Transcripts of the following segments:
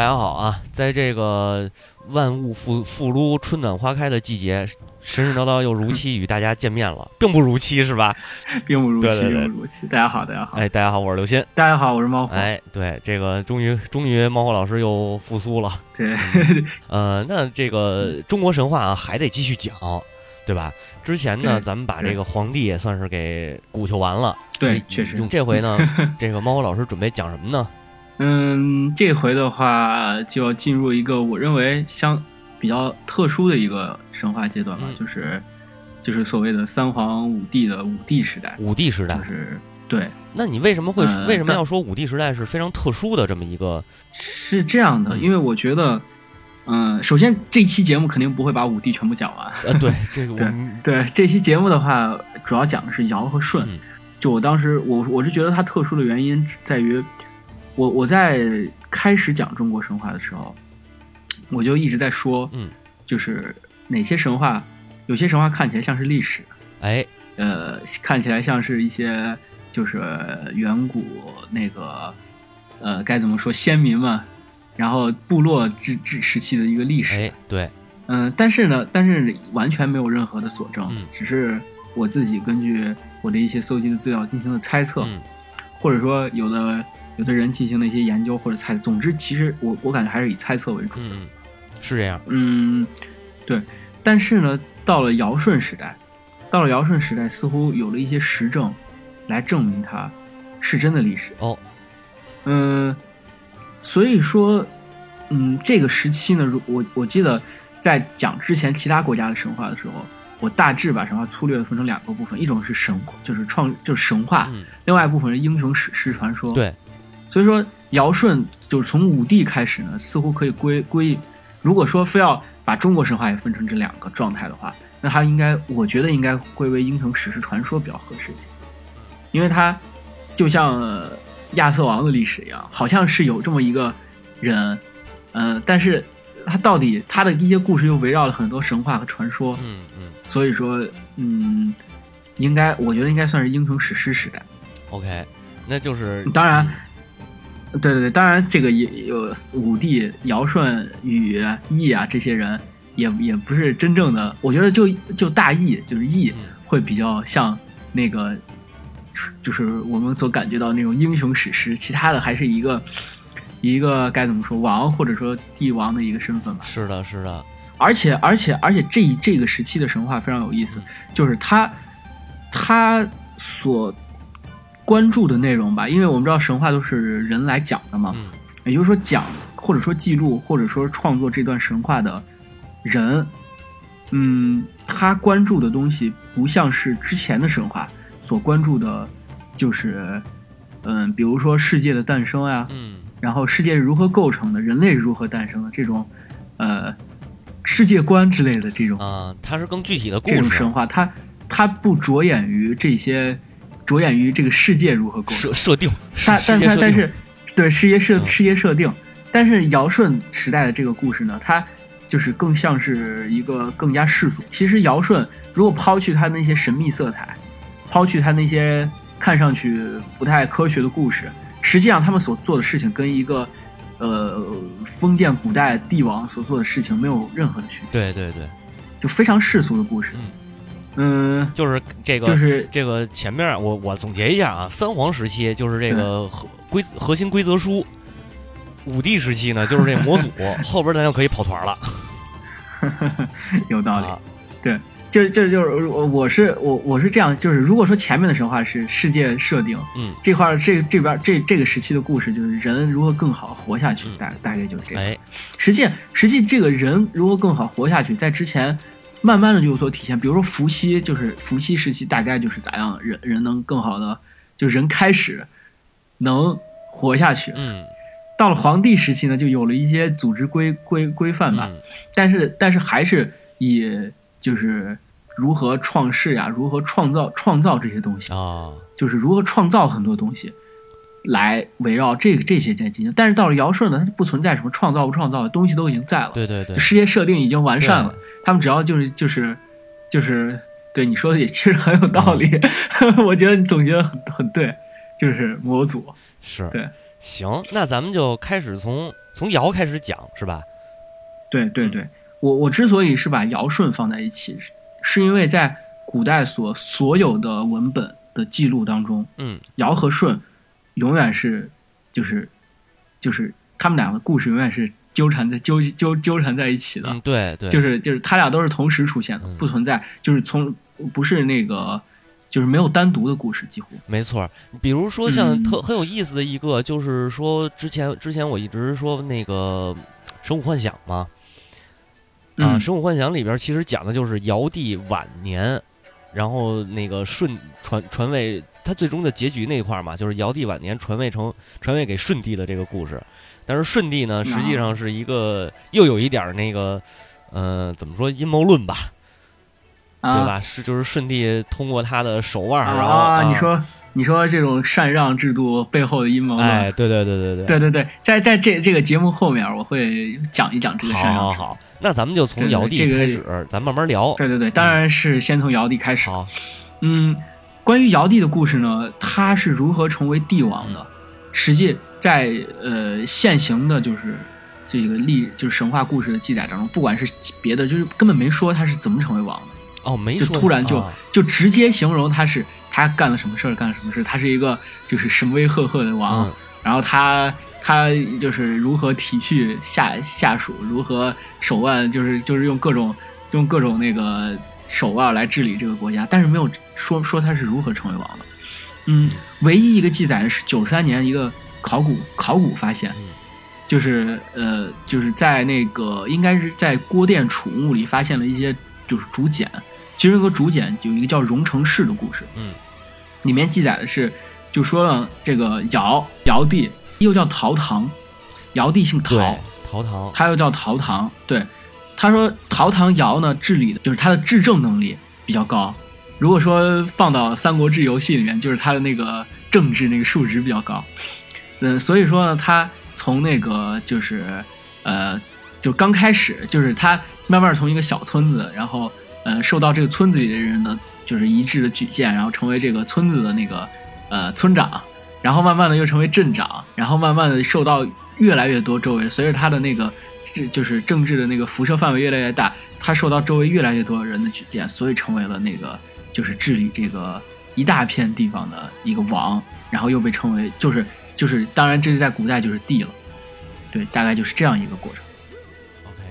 大家好啊！在这个万物复复苏、春暖花开的季节，神神叨叨又如期与大家见面了，并不如期是吧？并不如期，对对对并不如期。大家好，大家好，哎，大家好，我是刘鑫。大家好，我是猫火。哎，对，这个终于终于猫火老师又复苏了。对，呃，那这个中国神话啊，还得继续讲，对吧？之前呢，咱们把这个皇帝也算是给鼓秋完了。对，确实用。这回呢，这个猫火老师准备讲什么呢？嗯，这回的话就要进入一个我认为相比较特殊的一个神话阶段吧，嗯就是就是所谓的三皇五帝的五帝时代，五帝时代就。是对，那你为什么会呃为什么要说五帝时代是非常特殊的这么一个？是这样的，嗯因为我觉得，嗯、首先这期节目肯定不会把五帝全部讲完，呃，对，这个 我对对，这期节目的话，主要讲的是尧和舜。嗯就我当时，我我是觉得它特殊的原因在于，我我在开始讲中国神话的时候，我就一直在说，嗯，就是哪些神话，有些神话看起来像是历史，哎，呃，看起来像是一些就是远古那个，呃，该怎么说先民们，然后部落之之时期的一个历史，哎，对，嗯，但是呢，但是完全没有任何的佐证，嗯只是我自己根据我的一些搜集的资料进行了猜测，嗯或者说有的有的人进行了一些研究或者猜。总之，其实我我感觉还是以猜测为主。是这样。嗯，对。但是呢，到了尧舜时代，到了尧舜时代，似乎有了一些实证来证明它是真的历史。哦，嗯，所以说，嗯，这个时期呢，如我我记得在讲之前其他国家的神话的时候，我大致把神话粗略的分成两个部分，一种是神，就是创，就是神话，嗯，另外一部分是英雄史诗传说。，对，所以说尧舜就是从武帝开始呢，似乎可以归归，如果说非要把中国神话也分成这两个状态的话，那它应该，我觉得应该归为英雄史诗传说比较合适一些，因为它就像、呃亚瑟王的历史一样，好像是有这么一个人，呃，但是他到底他的一些故事又围绕了很多神话和传说，嗯嗯。所以说，嗯，应该我觉得应该算是英雄史诗时代。，OK，那就是当然，对对对，当然这个也有武帝、尧舜禹、羿啊这些人也也不是真正的，我觉得就就大羿就是羿嗯会比较像那个，就是我们所感觉到那种英雄史诗，其他的还是一个一个该怎么说王或者说帝王的一个身份吧。是的，是的，而且而且而且这这个时期的神话非常有意思，就是他他所关注的内容吧，因为我们知道神话都是人来讲的嘛，嗯。也就是说讲或者说记录或者说创作这段神话的人，嗯，他关注的东西不像是之前的神话所关注的，就是嗯，比如说世界的诞生呀、嗯。然后世界是如何构成的，人类是如何诞生的这种，呃，世界观之类的这种、啊，它是更具体的故事这种神，话，它它不着眼于这些，着眼于这个世界如何构设，设定，但但它但是对世界设嗯世界设定，但是尧舜时代的这个故事呢，它就是更像是一个更加世俗。其实尧舜如果抛去他那些神秘色彩，抛去他那些看上去不太科学的故事，实际上他们所做的事情跟一个呃封建古代帝王所做的事情没有任何的区别，对对对，就非常世俗的故事。嗯，就是这个就是这个前面我我总结一下啊，三皇时期就是这个核规核心规则书，五帝时期呢就是这模组，后边咱就可以跑团了 有道理。啊，对，就是就是就是我我是我我是这样，就是如果说前面的神话是世界设定，嗯，这块儿这这边这这个时期的故事就是人如何更好活下去，嗯大大概就是这样。哎，实际实际这个人如何更好活下去，在之前慢慢的就有所体现。比如说伏羲，就是伏羲时期大概就是咋样人人能更好的，就人开始能活下去。嗯到了黄帝时期呢，就有了一些组织规规规范吧。嗯但是但是还是以就是如何创世呀，如何创造创造这些东西，啊，就是如何创造很多东西，来围绕这个这些在进行。但是到了尧舜呢，它不存在什么创造不创造的东西都已经在了，对对对，世界设定已经完善了，他们只要就是就是就是对你说的也其实很有道理，我觉得你总结的很很对，就是模组，是。对。行，那咱们就开始从从尧开始讲是吧？对对对，我我之所以是把尧舜放在一起，是是因为在古代所所有的文本的记录当中，嗯，尧和舜永远是就是就是他们两个故事永远是纠缠在纠纠纠缠在一起的，嗯，对对，就是就是他俩都是同时出现的，嗯。不存在就是从不是那个就是没有单独的故事，几乎。没错。比如说像嗯。特很有意思的一个，就是说之前之前我一直说那个《神武幻想》嘛，啊，《嗯神武幻想》里边其实讲的就是尧帝晚年，然后那个舜传传位，他最终的结局那一块儿嘛，就是尧帝晚年传位成传位给舜帝的这个故事。但是舜帝呢，实际上是一个又有一点儿那个，呃，怎么说阴谋论吧，啊对吧？是就是舜帝通过他的手腕儿，然后你说你说这种禅让制度背后的阴谋论，哎，对对对对对，对对对，在在这这个节目后面我会讲一讲这个禅让。好好好，那咱们就从尧帝这个开始，咱慢慢聊。对对对，当然是先从尧帝开始。好，嗯，关于尧帝的故事呢，他是如何成为帝王的？实际在呃现行的就是这个历就是神话故事的记载当中，不管是别的，就是根本没说他是怎么成为王的，哦，没就突然就、啊就直接形容他是他干了什么事儿，干了什么事儿，他是一个就是神威赫赫的王，嗯。然后他他就是如何体恤下下属，如何手腕就是就是用各种用各种那个手腕来治理这个国家，但是没有说说他是如何成为王的。嗯，唯一一个记载的是九三年一个考古考古发现，嗯就是呃就是在那个应该是在郭店储物里发现了一些就是竹简，其中一个竹简有一个叫荣成氏的故事，嗯里面记载的是，就说了这个尧尧帝又叫陶唐，尧帝姓陶，，陶唐，他又叫陶唐。对，他说陶唐尧呢治理的就是他的治政能力比较高。如果说放到《三国志》游戏里面，就是他的那个政治那个数值比较高。嗯，所以说呢，他从那个就是呃，就刚开始就是他慢慢从一个小村子，然后呃受到这个村子里的人的就是一致的举荐，然后成为这个村子的那个呃村长，然后慢慢的又成为镇长，然后慢慢的受到越来越多周围，随着他的那个这就是政治的那个辐射范围越来越大，他受到周围越来越多人的举荐，所以成为了那个就是治理这个一大片地方的一个王，然后又被称为就是就是当然这是在古代就是帝了，对，大概就是这样一个过程，OK，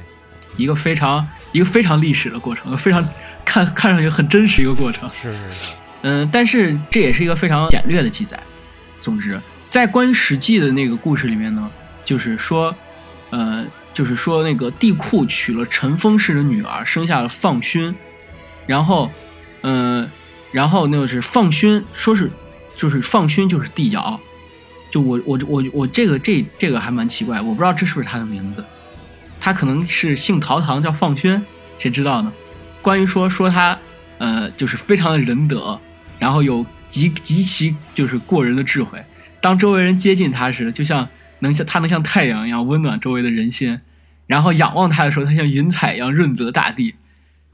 一个非常一个非常历史的过程，非常看看上去很真实一个过程。是是是，嗯，但是这也是一个非常简略的记载。总之，在关于《史记》的那个故事里面呢，就是说，呃，就是说那个帝喾娶了陈封氏的女儿，生下了放勋，然后，嗯、然后那个是放勋，说是就是放勋就是帝尧。就我我我我这个这这个还蛮奇怪，我不知道这是不是他的名字，他可能是姓陶唐叫放勋，谁知道呢？关于说说他呃就是非常的仁德，然后有极极其就是过人的智慧。当周围人接近他时，就像能像他能像太阳一样温暖周围的人心；然后仰望他的时候，他像云彩一样润泽大地，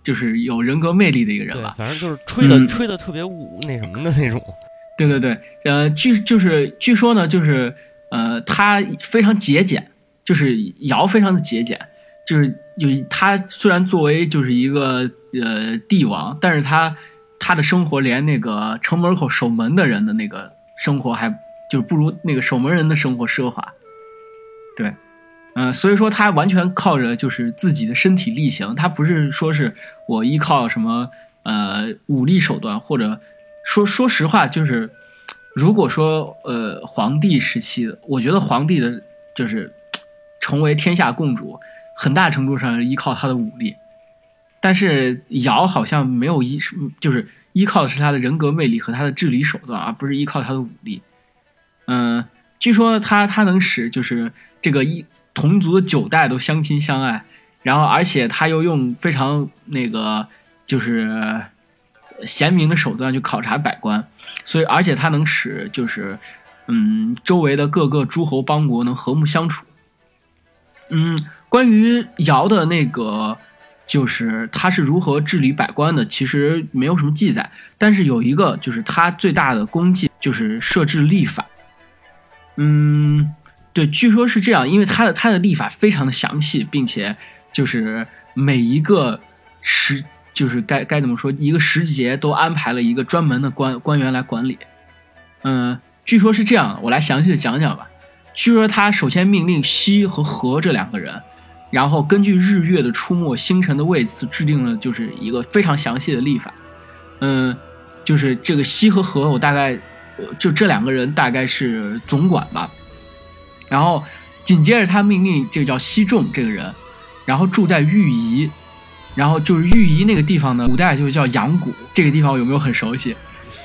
就是有人格魅力的一个人对吧，。反正就是吹的嗯吹的特别武那什么的那种，对对对，呃，据就是据说呢，就是呃，他非常节俭，就是尧非常的节俭，就是就是他虽然作为就是一个呃帝王，但是他他的生活连那个城门口守门的人的那个生活还就是不如那个守门人的生活奢华，对。嗯、所以说他完全靠着就是自己的身体力行，他不是说是我依靠什么呃武力手段，或者说说实话，就是如果说呃皇帝时期的，我觉得皇帝的就是成为天下共主，很大程度上是依靠他的武力，但是尧好像没有依，就是依靠的是他的人格魅力和他的治理手段，而不是依靠他的武力。嗯、据说他他能使就是这个一同族的九代都相亲相爱，然后而且他又用非常那个就是贤明的手段去考察百官，所以而且他能使就是嗯周围的各个诸侯邦国能和睦相处。嗯，关于尧的那个就是他是如何治理百官的，其实没有什么记载，但是有一个就是他最大的功绩就是设置立法。嗯，对，据说是这样，因为他的他的历法非常的详细，并且就是每一个时，就是该该怎么说，一个时节都安排了一个专门的官官员来管理。嗯，据说是这样，我来详细的讲讲吧。据说他首先命令西和和这两个人，然后根据日月的出没、星辰的位次，制定了就是一个非常详细的历法。嗯，就是这个西和和，我大概就这两个人大概是总管吧。然后紧接着他命令这个叫西仲这个人，然后住在玉仪，然后就是玉仪那个地方呢，古代就叫阳谷。这个地方有没有很熟悉？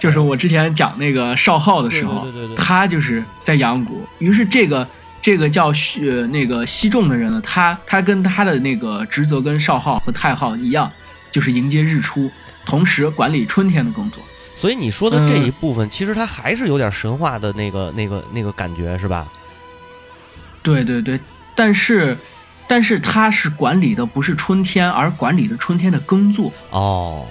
就是我之前讲那个少昊的时候，对对对对对他就是在阳谷。于是这个这个叫呃那个西仲的人呢，他他跟他的那个职责跟少昊和太昊一样，就是迎接日出，同时管理春天的工作。所以你说的这嗯一部分，其实它还是有点神话的那个、那个、那个感觉，是吧？对对对，但是但是他是管理的不是春天，而管理的春天的耕作，哦，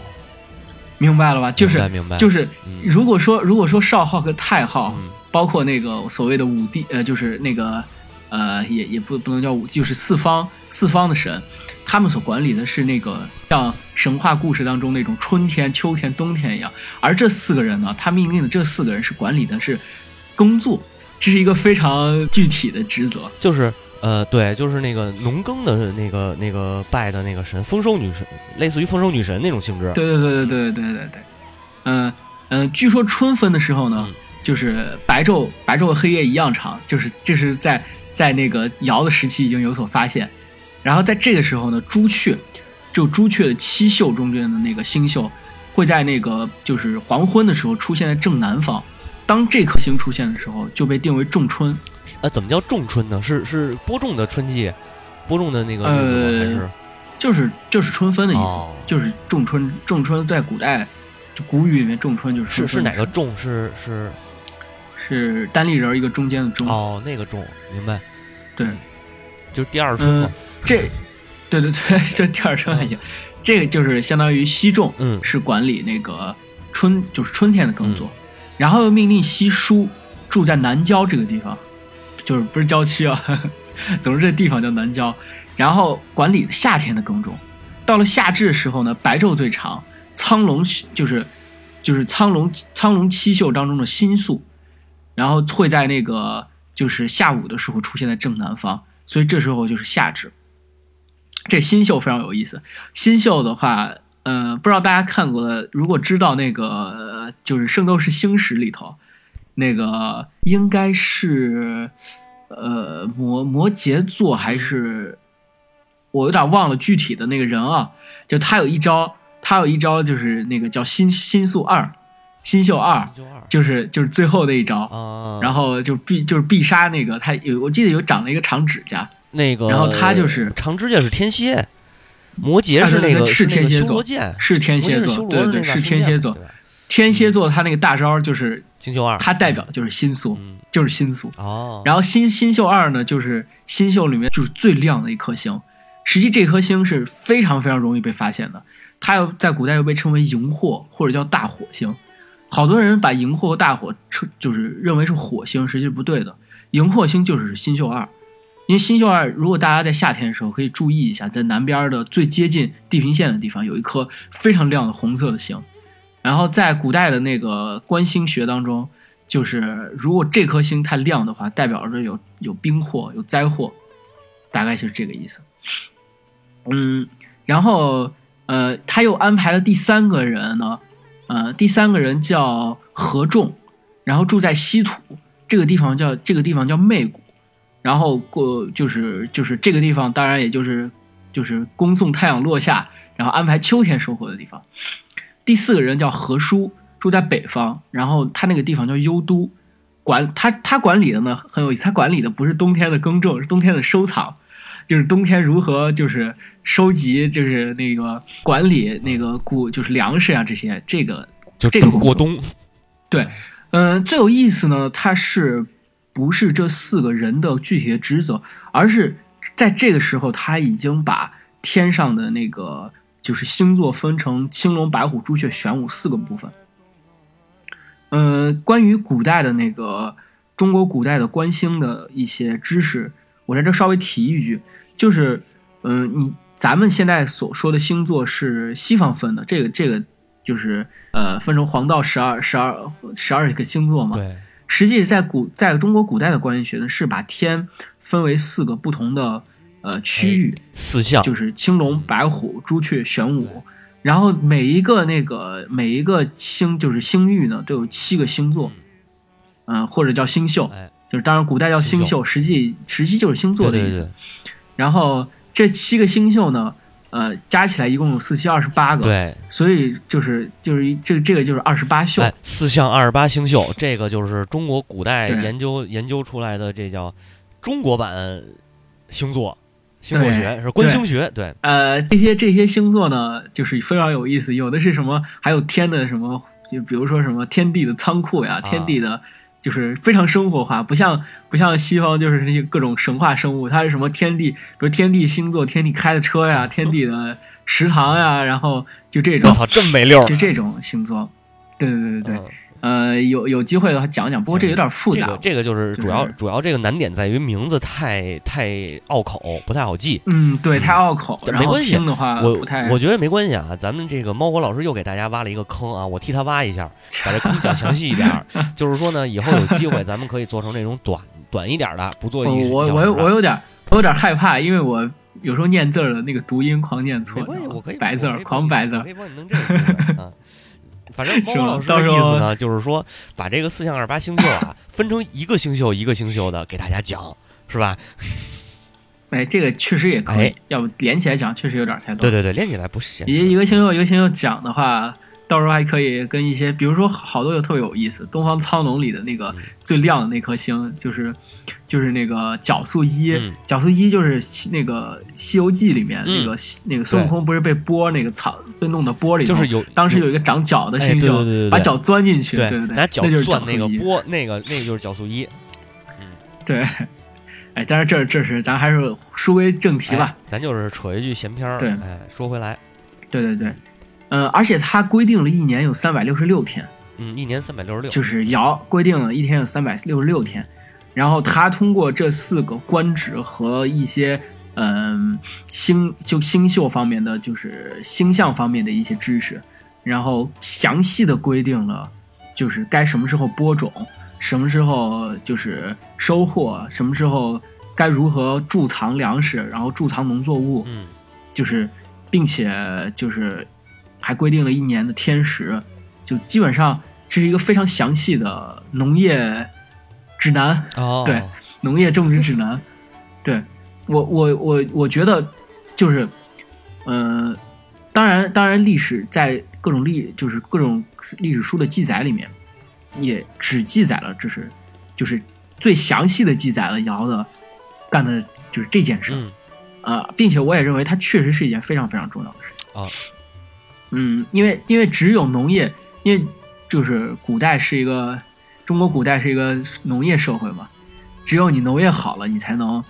明白了吧？就是明白明白，就是，嗯。如果说如果说少昊和太昊，嗯包括那个所谓的五帝，呃，就是那个呃，也也不不能叫五，就是四方四方的神，他们所管理的是那个像神话故事当中那种春天、秋天、冬天一样，而这四个人呢，他命令的这四个人是管理的是耕作，这是一个非常具体的职责。就是呃，对，就是那个农耕的那个那个拜的那个神，丰收女神，类似于丰收女神那种性质。对对对对对对对对，嗯嗯，据说春分的时候呢，嗯就是白昼白昼和黑夜一样长，就是这是在在那个尧的时期已经有所发现，然后在这个时候呢，朱雀，就朱雀的七宿中间的那个星宿，会在那个就是黄昏的时候出现在正南方，当这颗星出现的时候，就被定为仲春。呃，怎么叫仲春呢？是是播种的春季，播种的那个？呃还是就是就是春分的意思，哦就是仲春。仲春在古代，就古语里面仲春就是是是哪个仲？是是是单立人儿一个中间的中。哦，那个仲，明白？对，就是第二春嘛嗯。，这，对对对，这第二春还行。这个就是相当于西仲嗯是管理那个春，就是春天的耕作，然后又命令西叔住在南郊这个地方，就是不是郊区啊，总之这地方叫南郊，然后管理夏天的耕种。到了夏至的时候呢，白昼最长，苍龙就是就是苍龙苍龙七宿当中的新宿，然后会在那个就是下午的时候出现在正南方，所以这时候就是夏至。这新秀非常有意思。新秀的话，呃，不知道大家看过的，如果知道那个呃就是《圣斗士星矢》里头，那个应该是呃摩摩羯座还是我有点忘了具体的那个人啊，就他有一招，他有一招就是那个叫新新宿二，新秀二，就是就是最后那一招。啊，然后就必就是必杀那个他有我记得有长了一个长指甲，那个，然后他就是长指甲是天蝎，摩羯是那个那个天蝎座修罗剑，是天蝎座，对对是天蝎座。天蝎座他那个大招就是星宿二，它代表的就是新宿，嗯就是新宿。哦，然后新新宿二呢，就是新宿里面就是最亮的一颗星。实际这颗星是非常非常容易被发现的，它又在古代又被称为荧惑或者叫大火星。好多人把荧惑和大火称就是认为是火星，实际是不对的。荧惑星就是新宿二，因为新宿二，如果大家在夏天的时候可以注意一下，在南边的最接近地平线的地方有一颗非常亮的红色的星。然后在古代的那个观星学当中，就是如果这颗星太亮的话，代表着有有冰祸、有灾祸，大概就是这个意思。嗯，然后呃，他又安排了第三个人呢，呃，第三个人叫何仲，然后住在西土这个地方叫这个地方叫媚谷，然后过就是就是这个地方，当然也就是就是恭送太阳落下，然后安排秋天收获的地方。第四个人叫何叔，住在北方，然后他那个地方叫幽都，管他他管理的呢很有意思，他管理的不是冬天的耕种，是冬天的收藏，就是冬天如何就是收集，就是那个管理那个谷就是粮食啊这些，这个就这个过冬，对，嗯、最有意思呢，它是不是这四个人的具体的职责，而是在这个时候他已经把天上的那个就是星座分成青龙、白虎、朱雀、玄武四个部分。嗯、关于古代的那个中国古代的观星的一些知识，我在这稍微提一句，就是，嗯、你咱们现在所说的星座是西方分的，这个这个就是呃分成黄道十二十二十二个星座嘛。对，实际在古在中国古代的观星学呢，是把天分为四个不同的呃区域，四象就是青龙、白虎、朱雀、玄武。然后每一个那个每一个星就是星域呢，都有七个星座，嗯、或者叫星宿，哎，就是当然古代叫星星宿，实际实际就是星座的意思。对对对然后这七个星宿呢，呃，加起来一共有四七二十八个，对，所以就是就是一这这个就是二十八宿。哎，四象二十八星宿，这个就是中国古代研究研究出来的，这叫中国版星座，星座学是观星学，对，呃，这些这些星座呢，就是非常有意思，有的是什么，还有天的什么，就比如说什么天地的仓库呀，天地的，就是非常生活化，不像不像西方就是那些各种神话生物，它是什么天地，比如天地星座，天地开的车呀，天地的食堂呀，然后就这种，我操，这么没溜儿，就这种星座，对对对对对，嗯呃，有有机会的话讲讲，不过这有点复杂这个，这个就是就是主要主要这个难点在于名字太太拗口，不太好记。嗯，对，太拗口，没关系听的话我，我觉得没关系啊，咱们这个猫火老师又给大家挖了一个坑啊，我替他挖一下，把这 坑讲详细一点。就是说呢，以后有机会咱们可以做成那种短 短一点的，不做一我我我有点我有点害怕，因为我有时候念字儿的那个读音狂念错，没关我可以白字儿狂白字儿我可。以帮你弄这个。反正猫老师的意思呢，就是说把这个四象二八星宿啊分成一个星宿一个星宿的给大家讲，是吧？哎，这个确实也可以，哎要不连起来讲确实有点太多。对对对，连起来不行一一个星宿一个星宿讲的话，到时候还可以跟一些，比如说好多就特别有意思，东方苍龙里的那个嗯。最亮的那颗星，就是就是那个角宿一，嗯。角宿一就是那个《西游记》里面、嗯那个那个孙悟空不是被波那个草被弄到波里头，就是有当时有一个长角的哎星宿，对对对对对。把脚钻进去，对对对，拿脚那就是钻那个角宿一。波，那个那个就是角宿一。对，哎，但是这这是咱还是书归正题吧。哎咱就是扯一句闲篇儿。对。哎，说回来，对对对，嗯、而且它规定了一年有三百六十六天，嗯，一年三百六十六，就是尧规定了一天有三百六十六天，然后他通过这四个官职和一些嗯、星就星宿方面的，就是星象方面的一些知识，然后详细的规定了就是该什么时候播种，什么时候就是收获，什么时候该如何贮藏粮食，然后贮藏农作物，嗯，就是，并且就是还规定了一年的天时，就基本上这是一个非常详细的农业指南，哦，对农业种植指南。对我我我我觉得就是，嗯、当然当然历史在各种历就是各种历史书的记载里面，也只记载了这是就是最详细的记载了尧的干的就是这件事。嗯，啊、并且我也认为它确实是一件非常非常重要的事情啊。嗯，因为因为只有农业，因为就是古代是一个中国古代是一个农业社会嘛，只有你农业好了，你才能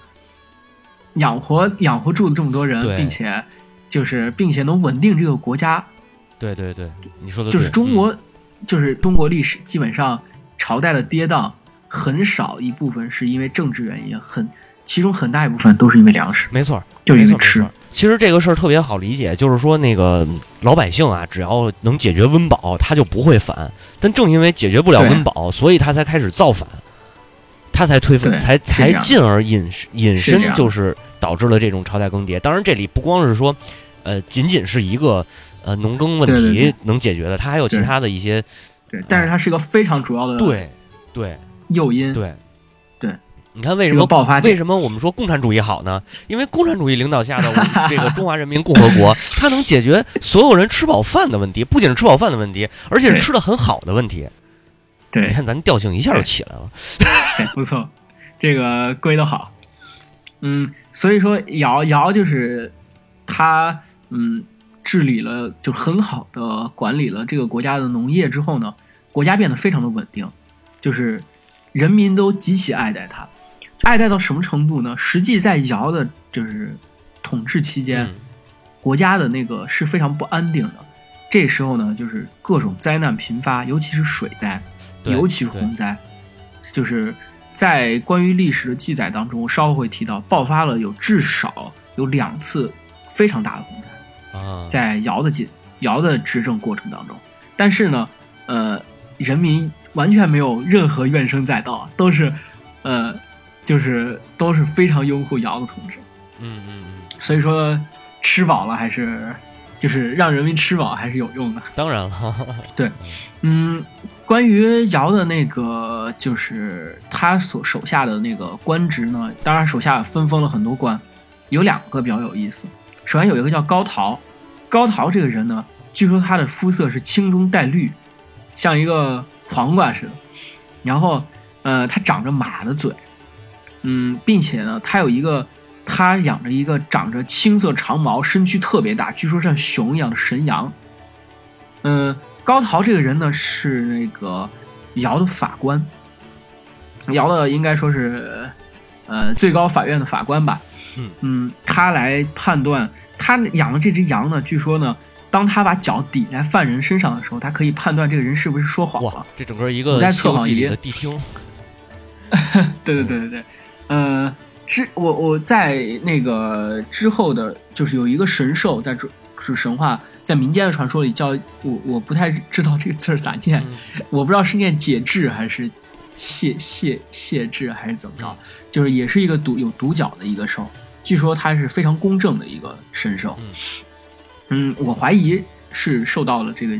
养活养活住这么多人，并且就是并且能稳定这个国家。对对对，你说的就是中国，嗯就是中国历史基本上朝代的跌宕，很少一部分是因为政治原因，很其中很大一部分都是因为粮食，没错，就是因为吃。其实这个事儿特别好理解，就是说那个老百姓啊，只要能解决温饱，他就不会反。但正因为解决不了温饱，所以他才开始造反，他才推翻，才才进而引引申，就是导致了这种朝代更迭。当然，这里不光是说，呃，仅仅是一个呃农耕问题能解决的，它还有其他的一些对，但是它是一个非常主要的对对诱因。对对。你看为什么爆发为什么我们说共产主义好呢？因为共产主义领导下的我们 这个中华人民共和国，它能解决所有人吃饱饭的问题，不仅是吃饱饭的问题，而且是吃的很好的问题。对你看咱调性一下就起来了。对，不错，这个归的好。嗯，所以说尧尧就是他嗯治理了，就很好的管理了这个国家的农业之后呢，国家变得非常的稳定，就是人民都极其爱戴他，爱戴到什么程度呢？实际在尧的就是统治期间，嗯国家的那个是非常不安定的。这时候呢，就是各种灾难频发，尤其是水灾，尤其是洪灾，就是在关于历史的记载当中，我稍后会提到，爆发了有至少有两次非常大的洪灾，啊，在尧的记尧的执政过程当中，但是呢，呃，人民完全没有任何怨声载道，都是，呃，就是都是非常拥护尧的同志。嗯嗯嗯，所以说，吃饱了还是就是让人民吃饱还是有用的。当然了，对嗯，关于尧的那个，就是他所手下的那个官职呢，当然手下分封了很多官，有两个比较有意思。首先有一个叫高陶，高陶这个人呢，据说他的肤色是青中带绿，像一个黄瓜似的。然后，呃，他长着马的嘴，嗯，并且呢，他有一个，他养着一个长着青色长毛、身躯特别大，据说像熊一样的神羊。嗯，高陶这个人呢是那个尧的法官，尧的应该说是呃最高法院的法官吧。嗯他来判断他养的这只羊呢，据说呢，当他把脚抵在犯人身上的时候，他可以判断这个人是不是说谎了。，这整个一个测谎仪对对对对对，呃，之我我在那个之后的，就是有一个神兽在这是神话，在民间的传说里叫我我不太知道这个字儿咋念，嗯我不知道是念解制还是谢谢谢制还是怎么着，就是也是一个独有独角的一个兽，据说它是非常公正的一个神兽。嗯嗯，我怀疑是受到了这个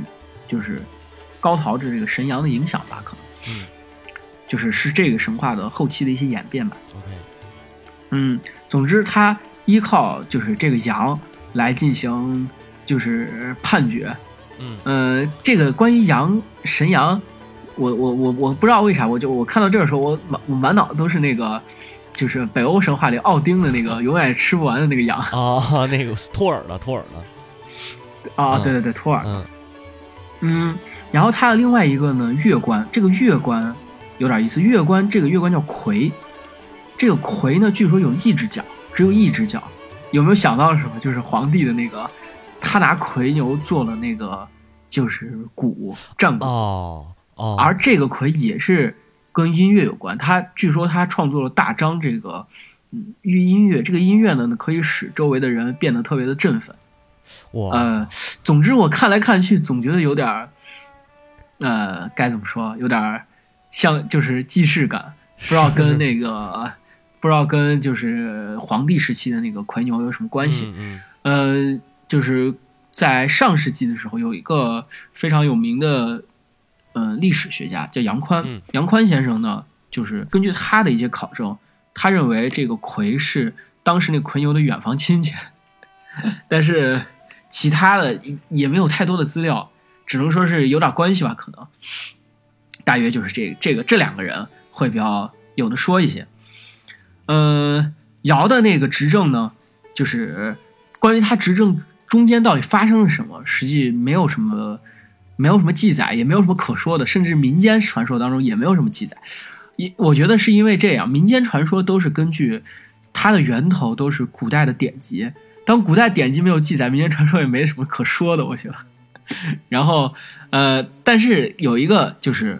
就是高陶这这个神羊的影响吧，可能。嗯就是是这个神话的后期的一些演变吧。，OK，嗯，总之他依靠就是这个羊来进行就是判决。嗯呃，这个关于羊神羊，我我我我不知道为啥，我就我看到这儿的时候，我满我满脑子都是那个。就是北欧神话里奥丁的那个永远吃不完的那个羊啊，那个托尔的托尔的，啊，嗯对对对，托尔，嗯嗯，然后他的另外一个呢，月关，这个月官有点意思。月关这个月关叫魁，这个魁呢，据说有一只脚，只有一只脚。有没有想到什么？就是皇帝的那个，他拿魁牛做了那个，就是鼓战鼓，哦哦，而这个魁也是跟音乐有关。他据说他创作了大张这个，嗯，乐音乐。这个音乐呢，可以使周围的人变得特别的振奋。哇呃，总之我看来看去，总觉得有点儿，呃，该怎么说？有点儿像就是既视感，不知道跟那个不知道跟就是皇帝时期的那个魁牛有什么关系？嗯呃，就是在上世纪的时候，有一个非常有名的呃历史学家叫杨宽。嗯杨宽先生呢，就是根据他的一些考证，他认为这个魁是当时那魁牛的远房亲戚，但是其他的也没有太多的资料，只能说是有点关系吧，可能。大约就是这这个这两个人会比较有的说一些。嗯，尧的那个执政呢，就是关于他执政中间到底发生了什么，实际没有什么，没有什么记载，也没有什么可说的，甚至民间传说当中也没有什么记载。一我觉得是因为这样，民间传说都是根据它的源头都是古代的典籍，当古代典籍没有记载，民间传说也没什么可说的，我觉得。然后，呃，但是有一个就是，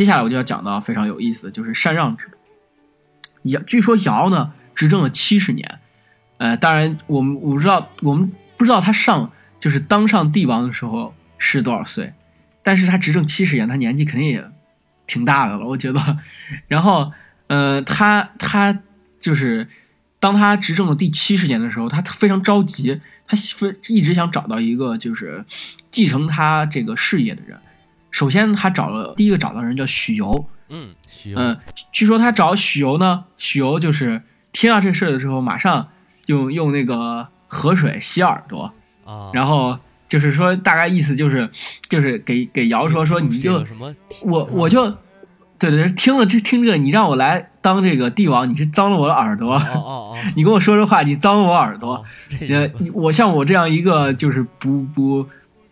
接下来我就要讲到非常有意思的，就是禅让制。尧据说尧呢执政了七十年，呃，当然我们我不知道，我们不知道他上就是当上帝王的时候是多少岁，但是他执政七十年，他年纪肯定也挺大的了，我觉得。然后，呃，他他就是当他执政的第七十年的时候，他非常着急，他非一直想找到一个就是继承他这个事业的人。首先，他找了第一个找到人叫许由，嗯，行，嗯，据说他找许由呢，许由就是听到这事儿的时候，马上用用那个河水洗耳朵，啊，然后就是说大概意思就是就是给给尧说说你就什么，我我就对对对，听了这听这个，你让我来当这个帝王，你是脏了我的耳朵，哦哦哦，你跟我说这话，你脏了我耳朵。呃我像我这样一个就是不不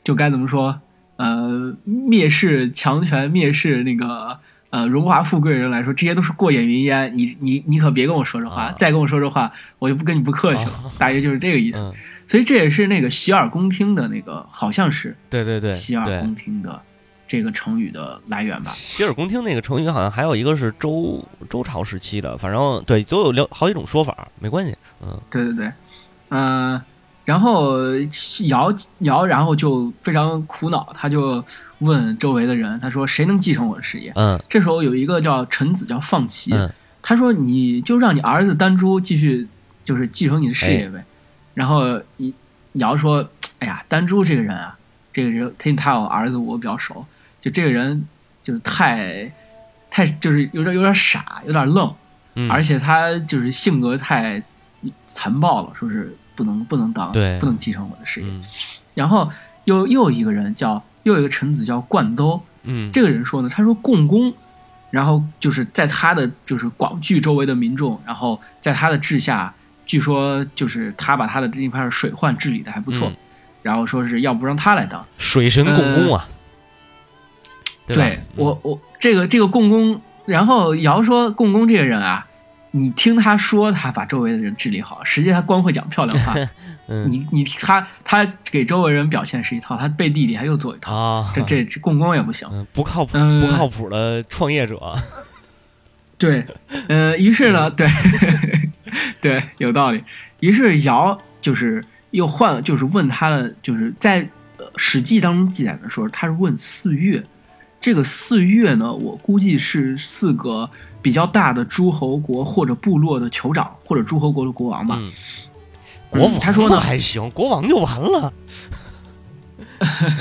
就该怎么说，呃，蔑视强权、蔑视那个呃荣华富贵人来说，这些都是过眼云烟。你你你可别跟我说这话，啊再跟我说这话，我就不跟你不客气了。啊 大约就是这个意思。嗯，所以这也是那个洗耳恭听的那个，好像是对对对，洗耳恭听的这个成语的来源吧。洗耳恭听那个成语好像还有一个是周周朝时期的，反正对都有了好几种说法，没关系。嗯对对对，嗯、然后尧尧然后就非常苦恼，他就问周围的人，他说谁能继承我的事业？嗯这时候有一个叫臣子叫放齐，嗯他说你就让你儿子丹朱继续就是继承你的事哎业呗。然后尧尧说，哎呀，丹朱这个人啊，这个人他他我儿子我比较熟，就这个人就是太太就是有点有点傻，有点愣。嗯，而且他就是性格太残暴了，说是不能不能当，对不能继承我的事业。嗯然后又又有一个人叫又有一个臣子叫冠兜，嗯这个人说呢，他说共工，然后就是在他的就是广聚周围的民众，然后在他的治下，据说就是他把他的这一块水患治理的还不错，嗯然后说是要不让他来当。水神共工啊，对我我这个这个共工，然后尧说共工这个人啊，你听他说他把周围的人治理好，实际他光会讲漂亮话。嗯你你他他给周围人表现是一套，他背地里还又做一套，啊，这这这共工也不行。嗯不靠谱嗯不靠谱的创业者，对，呃，于是嗯呢，对 对有道理。于是尧就是又换，就是问他的，就是在呃《史记》当中记载的说，他是问四岳。这个四岳呢，我估计是四个比较大的诸侯国或者部落的酋长，或者诸侯国的国王吧。嗯，国王他说呢还行，国王就完了。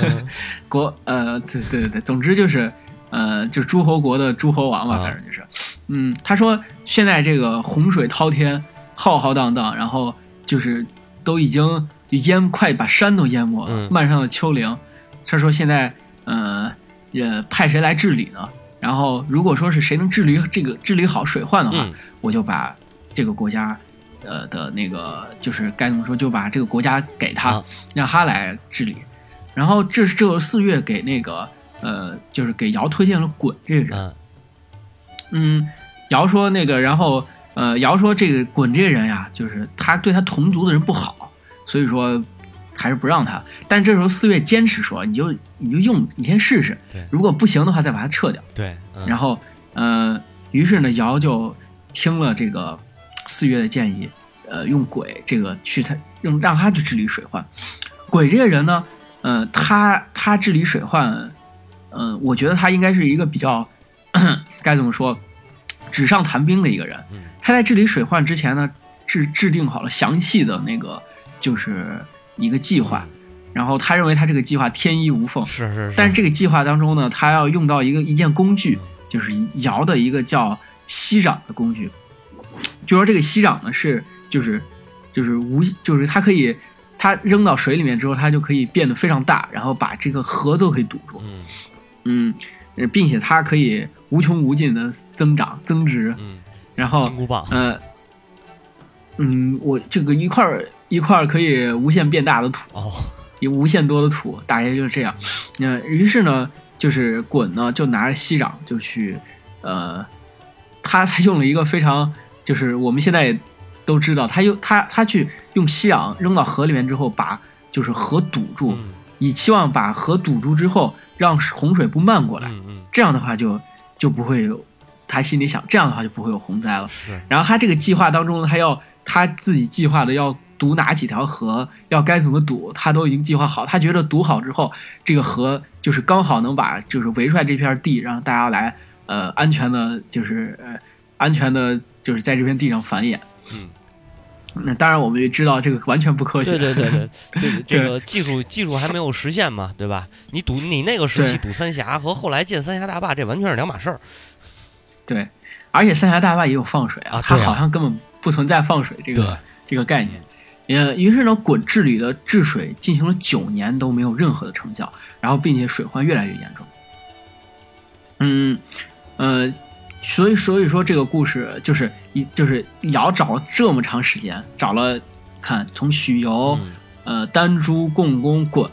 嗯国呃，对对对对，总之就是呃，就诸侯国的诸侯王吧，啊反正就是，嗯，他说现在这个洪水滔天，浩浩荡荡，然后就是都已经淹快把山都淹没了，嗯漫上了丘陵。他说现在呃，也派谁来治理呢？然后如果说是谁能治理这个治理好水患的话，嗯我就把这个国家。呃的那个就是该怎么说，就把这个国家给他，啊让他来治理。然后这是这个四月给那个呃，就是给尧推荐了鲧这个人。嗯嗯，尧说那个，然后呃，尧说这个鲧这个人呀，就是他对他同族的人不好，所以说还是不让他。但这时候四月坚持说，你就你就用，你先试试对，如果不行的话再把它撤掉。对，嗯然后呃，于是呢，尧就听了这个四月的建议，呃，用鬼这个去他用让他去治理水患。鬼这个人呢，呃，他他治理水患，嗯、我觉得他应该是一个比较该怎么说，纸上谈兵的一个人。嗯他在治理水患之前呢，制制定好了详细的那个就是一个计划，然后他认为他这个计划天衣无缝。是是是，但是这个计划当中呢，他要用到一个一件工具，就是尧的一个叫息壤的工具。就说这个息壤呢是就是就是无就是它可以它扔到水里面之后，它就可以变得非常大，然后把这个河都可以堵住。嗯嗯，呃并且它可以无穷无尽的增长增值。嗯，然后金箍棒，呃嗯，我这个一块儿一块儿可以无限变大的土。哦，有无限多的土，大概就是这样。那、于是呢，就是鲧呢就拿着息壤就去，呃，他他用了一个非常，就是我们现在也都知道，他用他他去用息壤扔到河里面之后，把就是河堵住，嗯以期望把河堵住之后，让洪水不漫过来。嗯嗯，这样的话就就不会有，他心里想，这样的话就不会有洪灾了。是，然后他这个计划当中，他要他自己计划的要堵哪几条河，要该怎么堵，他都已经计划好。他觉得堵好之后，这个河就是刚好能把就是围出来这片地，让大家来呃安全的，就是呃安全的，就是在这片地上繁衍。嗯，那当然我们也知道这个 完全不科学。对对对对，这个这个技术技术还没有实现嘛，对吧？你堵你那个时期堵三峡和后来建三峡大坝，这完全是两码事儿。对而且三峡大坝也有放水啊，它好像根本不存在放水这个这个概念。呃，于是呢，鲧治理的治水进行了九年都没有任何的成效，然后并且水患越来越严重。嗯，呃，所以所以说这个故事就是一就是尧找了这么长时间，找了看从许由、嗯呃丹朱、共工、鲧，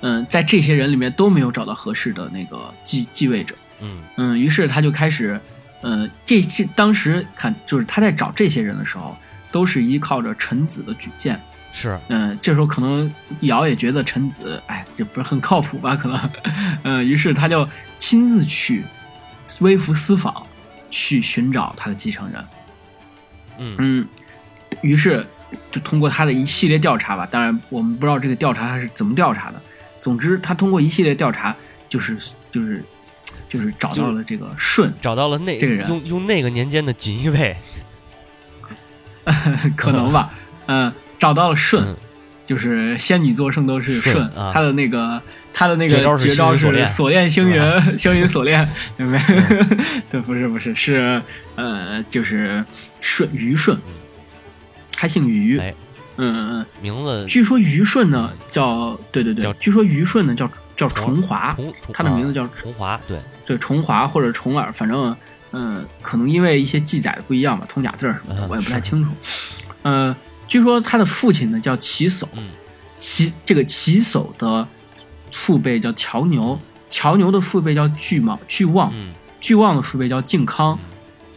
嗯、在这些人里面都没有找到合适的那个继继位者。嗯嗯，于是他就开始，呃，这这当时看就是他在找这些人的时候，都是依靠着臣子的举荐。是，嗯，这时候可能尧也觉得臣子，哎，这不是很靠谱吧？可能，嗯，于是他就亲自去微服私访，去寻找他的继承人。嗯嗯，于是就通过他的一系列调查吧，当然我们不知道这个调查他是怎么调查的。总之，他通过一系列调查，就是就是就是找到了这个舜，找到了那这个人用用那个年间的锦衣卫，可能吧，嗯，找到了舜，嗯。就是仙女座圣斗士舜他的那个他的那个绝招是锁链。星云 星云锁链，对不是不是是呃，就是舜虞舜，他姓虞，哎。嗯嗯嗯。名字。据说虞舜呢叫对对对，据说虞舜呢叫叫重重华，他的名字叫啊重华，对，对重华或者重耳，反正嗯，可能因为一些记载的不一样吧，通假字儿什么的，嗯我也不太清楚。呃，据说他的父亲呢叫齐叟，嗯。齐这个齐叟的父辈叫乔牛，乔牛的父辈叫巨蟒巨望，嗯。巨望的父辈叫靖康，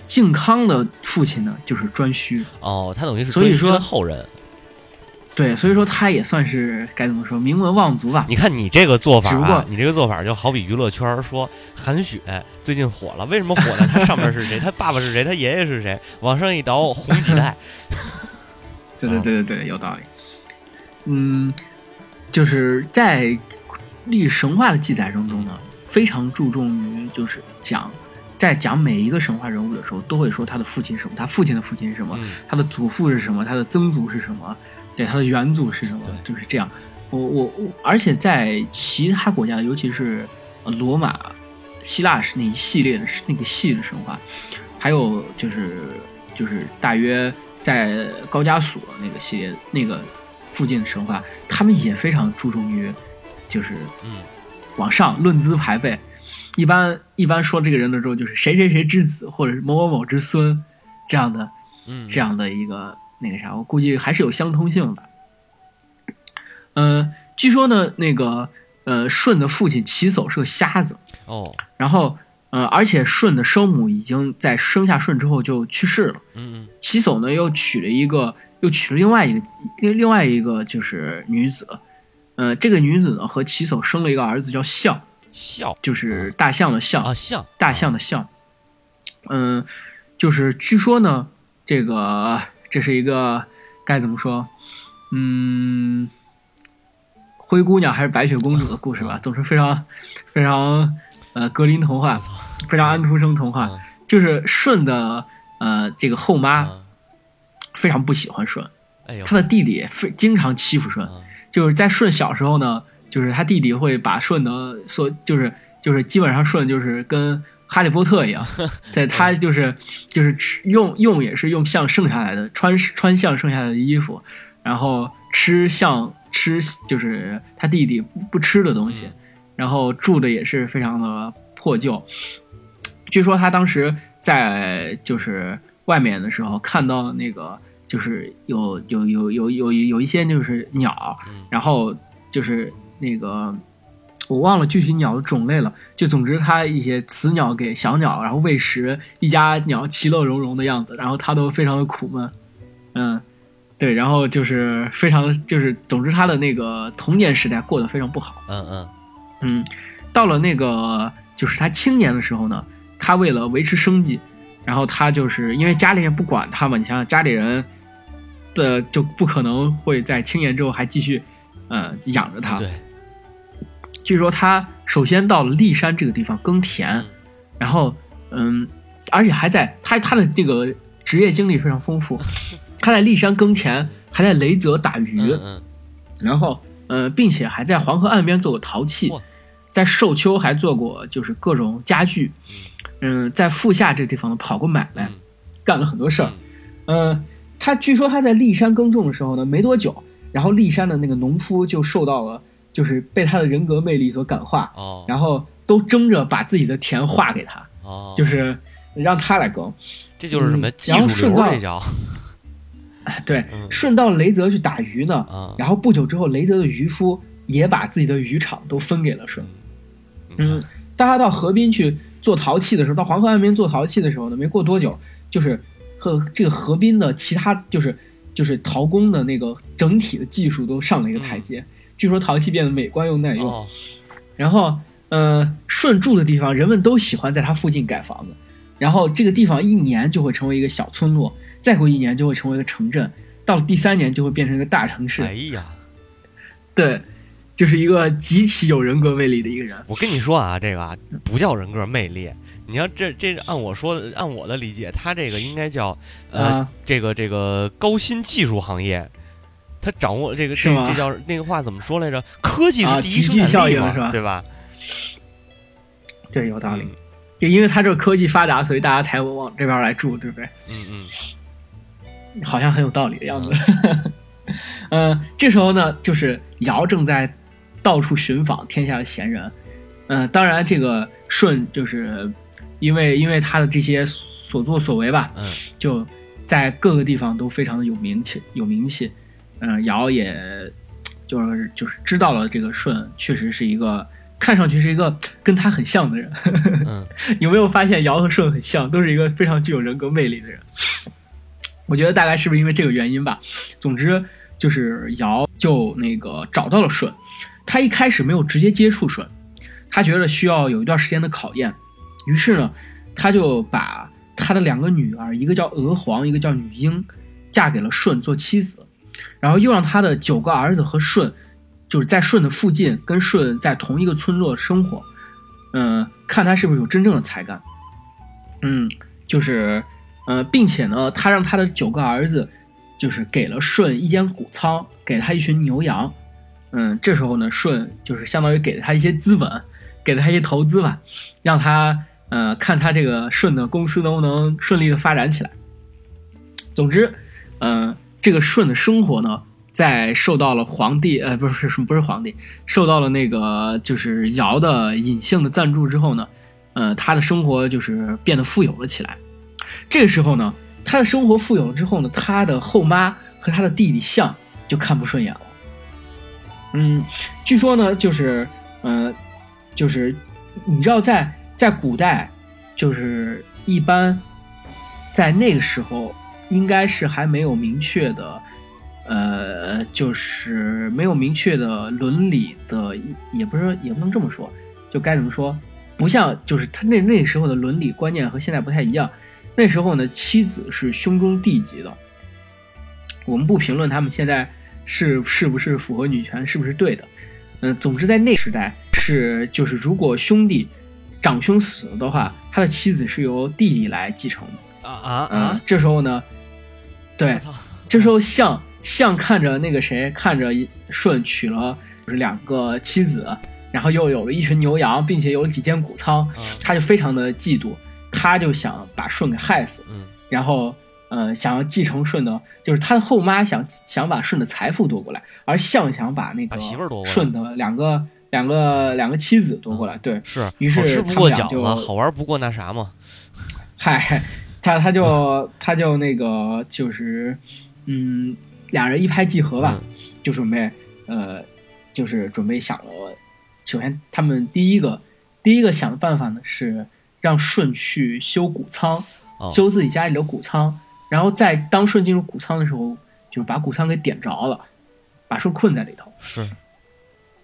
靖康的父亲呢就是颛顼。哦，他等于是所以颛顼的说后人。对，所以说他也算是该怎么说名门望族吧。你看你这个做法、只不过啊，你这个做法就好比娱乐圈说韩雪最近火了，为什么火呢？他上面是谁？他爸爸是谁？他爷爷是谁？往上一倒，红几代。对对对对对，有道理。嗯，就是在历史神话的记载当中呢，非常注重于就是讲，在讲每一个神话人物的时候，都会说他的父亲是什么，他父亲的父亲是什么，嗯他的祖父是什么，他的曾祖是什么，对，它的元祖是什么，就是这样。我我我，而且在其他国家，尤其是呃罗马、希腊是那一系列的那个系的神话，还有就是就是大约在高加索那个系列那个附近的神话，他们也非常注重于就是嗯往上论资排辈。一般一般说这个人的时候，就是谁谁谁之子，或者是某某某之孙，这样的嗯，这样的一个那个啥，我估计还是有相通性的。呃，据说呢，那个呃舜的父亲齐叟是个瞎子，哦，然后呃，而且舜的生母已经在生下舜之后就去世了。嗯齐叟呢又娶了一个，又娶了另外一个另另外一个就是女子，呃，这个女子呢和齐叟生了一个儿子叫象，象就是大象的象，啊象大象的象。嗯，就是据说呢，这个这是一个该怎么说？嗯，灰姑娘还是白雪公主的故事吧，总是非常非常呃格林童话，非常安徒生童话。嗯就是舜的呃这个后妈嗯非常不喜欢舜，他的弟弟非经常欺负舜，嗯就是在舜小时候呢，就是他弟弟会把舜的所就是就是基本上舜就是跟哈利波特一样，在他就是就是吃用用也是用象剩下来的穿穿象剩下来的衣服，然后吃象吃就是他弟弟不不吃的东西，嗯然后住的也是非常的破旧。据说他当时在就是外面的时候看到那个就是有有有有有有一些就是鸟，嗯然后就是那个我忘了具体鸟的种类了，就总之它一些雌鸟给小鸟，然后喂食，一家鸟其乐融融的样子，然后它都非常的苦闷，嗯，对，然后就是非常就是总之他的那个童年时代过得非常不好。嗯嗯嗯，到了那个就是他青年的时候呢，他为了维持生计，然后他就是因为家里人不管他嘛，你想想家里人的就不可能会在青年之后还继续呃养着他。对，据说他首先到了骊山这个地方耕田，嗯。然后嗯，而且还在他他的这个职业经历非常丰富，他在骊山耕田，还在雷泽打鱼。嗯嗯。然后呃，并且还在黄河岸边做过陶器，在寿丘还做过就是各种家具，嗯，在富夏这个地方呢跑过买卖，嗯。干了很多事儿。嗯，他据说他在骊山耕种的时候呢，没多久，然后骊山的那个农夫就受到了，就是被他的人格魅力所感化，哦，然后都争着把自己的田划给他，哦，就是让他来耕。这就是什么然后术顺道流这叫 对，嗯顺道雷泽去打鱼呢，啊，然后不久之后，雷泽的渔夫也把自己的渔场都分给了舜。嗯，当他到河滨去做陶器的时候，到黄河岸边做陶器的时候呢，没过多久，就是和这个河滨的其他就是就是陶工的那个整体的技术都上了一个台阶。据说陶器变得美观又耐用。哦，然后，呃，舜住的地方，人们都喜欢在它附近盖房子。然后这个地方一年就会成为一个小村落，再过一年就会成为一个城镇，到了第三年就会变成一个大城市。哎呀，对，就是一个极其有人格魅力的一个人。我跟你说啊，这个啊不叫人格魅力，你要这这按我说的，按我的理解，他这个应该叫呃、啊这个这个高新技术行业。他掌握这个这这叫那个话怎么说来着？科技啊是第一生产力嘛，效应是吧对吧？对，有道理。嗯就因为他这个科技发达，所以大家才会往这边来住，对不对？嗯嗯好像很有道理的样子。嗯、这时候呢，就是尧正在到处寻访天下的贤人。嗯、当然，这个舜就是因为因为他的这些所作所为吧，嗯就在各个地方都非常的有名气，有名气。嗯、尧也就是就是知道了这个舜确实是一个看上去是一个跟他很像的人。嗯有没有发现尧和舜很像，都是一个非常具有人格魅力的人？我觉得大概是不是因为这个原因吧。总之就是尧就那个找到了舜，他一开始没有直接接触舜，他觉得需要有一段时间的考验，于是呢，他就把他的两个女儿，一个叫娥皇，一个叫女英，嫁给了舜做妻子，然后又让他的九个儿子和舜，就是在舜的附近跟舜在同一个村落生活。嗯，看他是不是有真正的才干。嗯，就是，呃，并且呢，他让他的九个儿子，就是给了舜一间谷仓，给他一群牛羊。嗯，这时候呢，舜就是相当于给了他一些资本，给了他一些投资吧，让他呃看他这个舜的公司能不能顺利的发展起来。总之，嗯、这个舜的生活呢，在受到了皇帝呃不是不是皇帝，受到了那个就是尧的隐性的赞助之后呢，呃，他的生活就是变得富有了起来。这个时候呢，他的生活富有了之后呢，他的后妈和他的弟弟象就看不顺眼了。嗯，据说呢，就是呃，就是你知道在在古代，就是一般在那个时候，应该是还没有明确的。呃，就是没有明确的伦理的，也不是也不能这么说，就该怎么说？不像就是他那那时候的伦理观念和现在不太一样。那时候呢，妻子是兄中弟级的。我们不评论他们现在是是不是符合女权，是不是对的。嗯、总之在那时代是就是如果兄弟长兄死了的话，他的妻子是由弟弟来继承的。啊啊嗯、啊！这时候呢，对这时候象象看着那个谁，看着舜娶了就是两个妻子，然后又有了一群牛羊，并且有了几间谷仓，嗯他就非常的嫉妒，他就想把舜给害死，嗯然后呃想要继承舜的，就是他的后妈想想把舜的财富夺过来，而象想把那个媳妇儿夺过来舜的两个两个两个妻子夺过来，对，是，于是好吃不他们俩就过饺子，好玩不过那啥嘛。嗨，他他就他就那个就是，嗯，俩人一拍即合吧，嗯就准备呃，就是准备想了，首先他们第一个第一个想的办法呢是让舜去修谷仓，哦修自己家里的谷仓，然后在当舜进入谷仓的时候，就把谷仓给点着了，把舜困在里头。是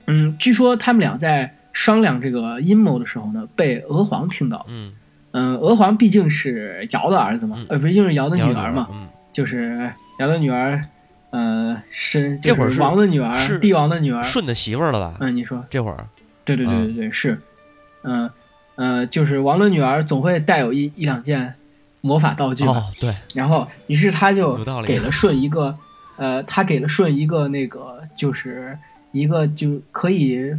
嗯，据说他们俩在商量这个阴谋的时候呢，被娥皇听到了。嗯，嗯，娥皇毕竟是尧的儿子嘛，嗯。呃，毕竟是尧的女儿嘛，嗯，就是尧的女儿，呃，是这会儿是王的女儿，是帝王的女儿。舜的媳妇儿了吧？嗯，你说，这会儿。对对对嗯。对对，是，嗯呃，就是王的女儿总会带有一一两件魔法道具对，然后于是他就给了舜一个，呃，他给了舜一个那个就是一个就可以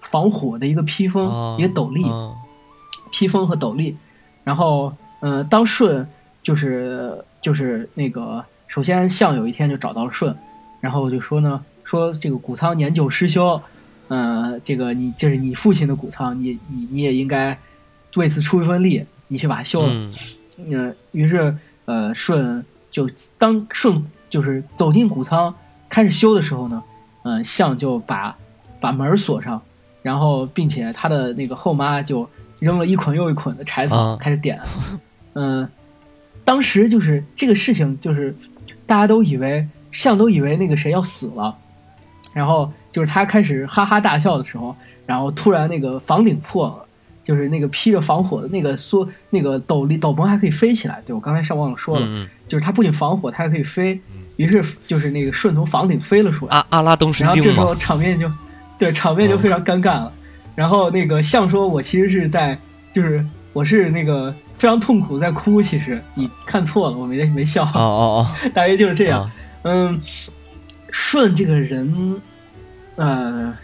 防火的一个披风，哦一个斗笠，嗯。披风和斗笠，然后，嗯、当舜就是就是那个，首先象有一天就找到了舜，然后就说呢，说这个谷仓年久失修，呃，这个你这是你父亲的谷仓，你你你也应该为此出一份力，你去把它修了。嗯嗯、于是呃，舜就当舜就是走进谷仓开始修的时候呢，嗯、象就把把门锁上，然后并且他的那个后妈就扔了一捆又一捆的柴草、啊开始点，嗯、当时就是这个事情就是大家都以为象都以为那个谁要死了，然后就是他开始哈哈大笑的时候，然后突然那个房顶破了，就是那个披着防火的那个缩那个斗笠斗篷还可以飞起来。对我刚才上忘了说了，嗯就是它不仅防火，它还可以飞嗯。于是就是那个顺从房顶飞了出来。阿阿拉东神钉然后这时候，场面就，对场面就非常尴尬了。然后那个象说：“我其实是在，就是我是那个非常痛苦在哭，其实你看错了，我没没笑，哦哦哦 大约就是这哦，样。啊嗯，舜这个人，呃，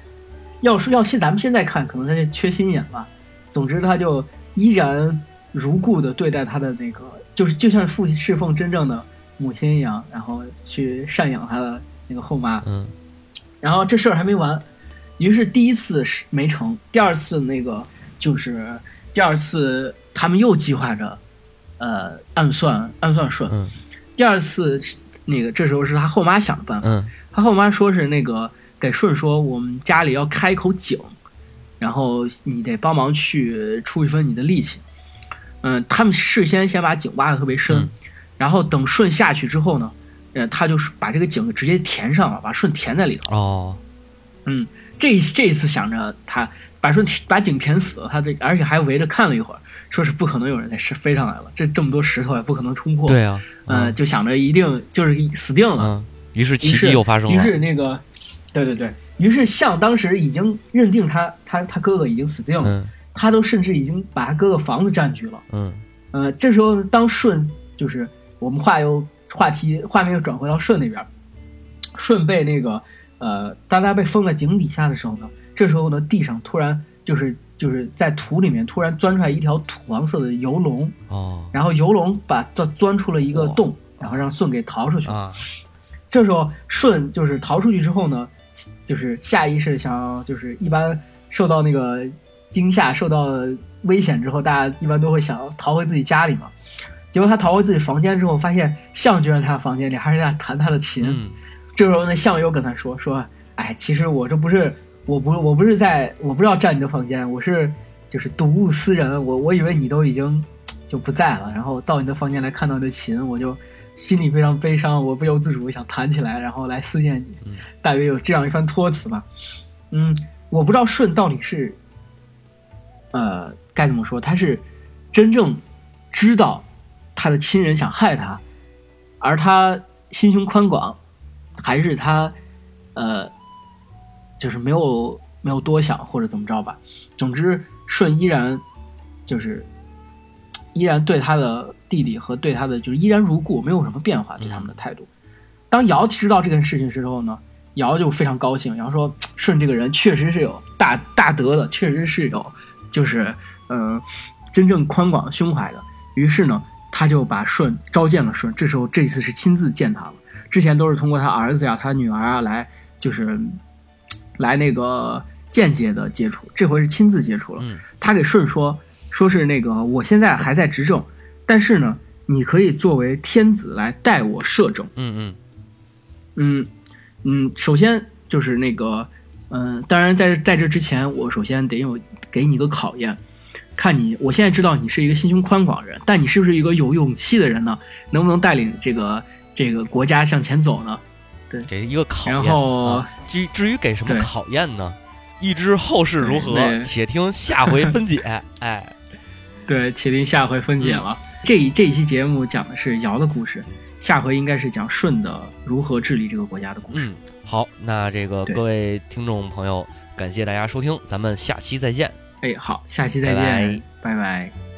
要说要现咱们现在看，可能他就缺心眼吧。总之，他就依然如故的对待他的那个，就是就像父亲侍奉真正的母亲一样，然后去赡养他的那个后妈。嗯然后这事儿还没完，于是第一次是没成，第二次那个就是第二次他们又计划着，呃，暗算暗算舜。嗯第二次那个这时候是他后妈想的办法，嗯他后妈说是那个给舜说我们家里要开一口井，然后你得帮忙去出一分你的力气。嗯，他们事先先把井挖的特别深，嗯然后等舜下去之后呢，呃，他就是把这个井直接填上了，把舜填在里头。哦嗯，这这一次想着他把舜把井填死了，他这而且还围着看了一会儿，说是不可能有人再飞飞上来了，这这么多石头也不可能冲破。，对啊，呃，就想着一定就是死定了。嗯，于是奇迹又发生了于了，是那个，对对对，于是象当时已经认定他他他哥哥已经死定了，嗯他都甚至已经把他哥哥房子占据了。嗯呃，这时候呢当舜就是我们话又话题画面又转回到舜那边，舜被那个呃，当他被封在井底下的时候呢，这时候呢地上突然就是就是在土里面突然钻出来一条土黄色的游龙，哦然后游龙把钻钻出了一个洞，然后让舜给逃出去这时候舜就是逃出去之后呢，就是下意识想要就是一般受到那个惊吓、受到危险之后，大家一般都会想要逃回自己家里嘛。结果他逃回自己房间之后，发现象居然在他房间里，还是在弹他的琴。嗯这时候呢，象又跟他说说，哎，其实我这不是，我不我不是在，我不知道占你的房间，我是就是睹物思人，我我以为你都已经就不在了，然后到你的房间来看到你的琴，我就心里非常悲伤，我不由自主想弹起来，然后来思念你嗯，大约有这样一番托词吧。嗯，我不知道舜到底是，呃，该怎么说，他是真正知道他的亲人想害他，而他心胸宽广，还是他，呃，就是没有没有多想或者怎么着吧。总之，舜依然就是依然对他的弟弟和对他的就是依然如故，没有什么变化对他们的态度。当尧知道这件事情之后呢，尧就非常高兴，尧说舜这个人确实是有大大德的，确实是有就是呃真正宽广的胸怀的。于是呢，他就把舜召见了舜，这时候这次是亲自见他了。之前都是通过他儿子呀、他女儿啊来，就是来那个间接的接触，这回是亲自接触了。嗯他给舜说，说是那个我现在还在执政，但是呢，你可以作为天子来代我摄政。嗯嗯嗯嗯，首先就是那个，嗯、当然在在这之前，我首先得有给你一个考验，看你，我现在知道你是一个心胸宽广的人，但你是不是一个有勇气的人呢？能不能带领这个这个国家向前走呢？对给一个考验。然后啊至至于给什么考验呢？欲知后事如何，且听下回分解。哎，对，且听下回分解了。这一这一期节目讲的是尧的故事，下回应该是讲舜的如何治理这个国家的故事。嗯，好，那这个各位听众朋友，感谢大家收听，咱们下期再见。哎，好，下期再拜拜见，拜拜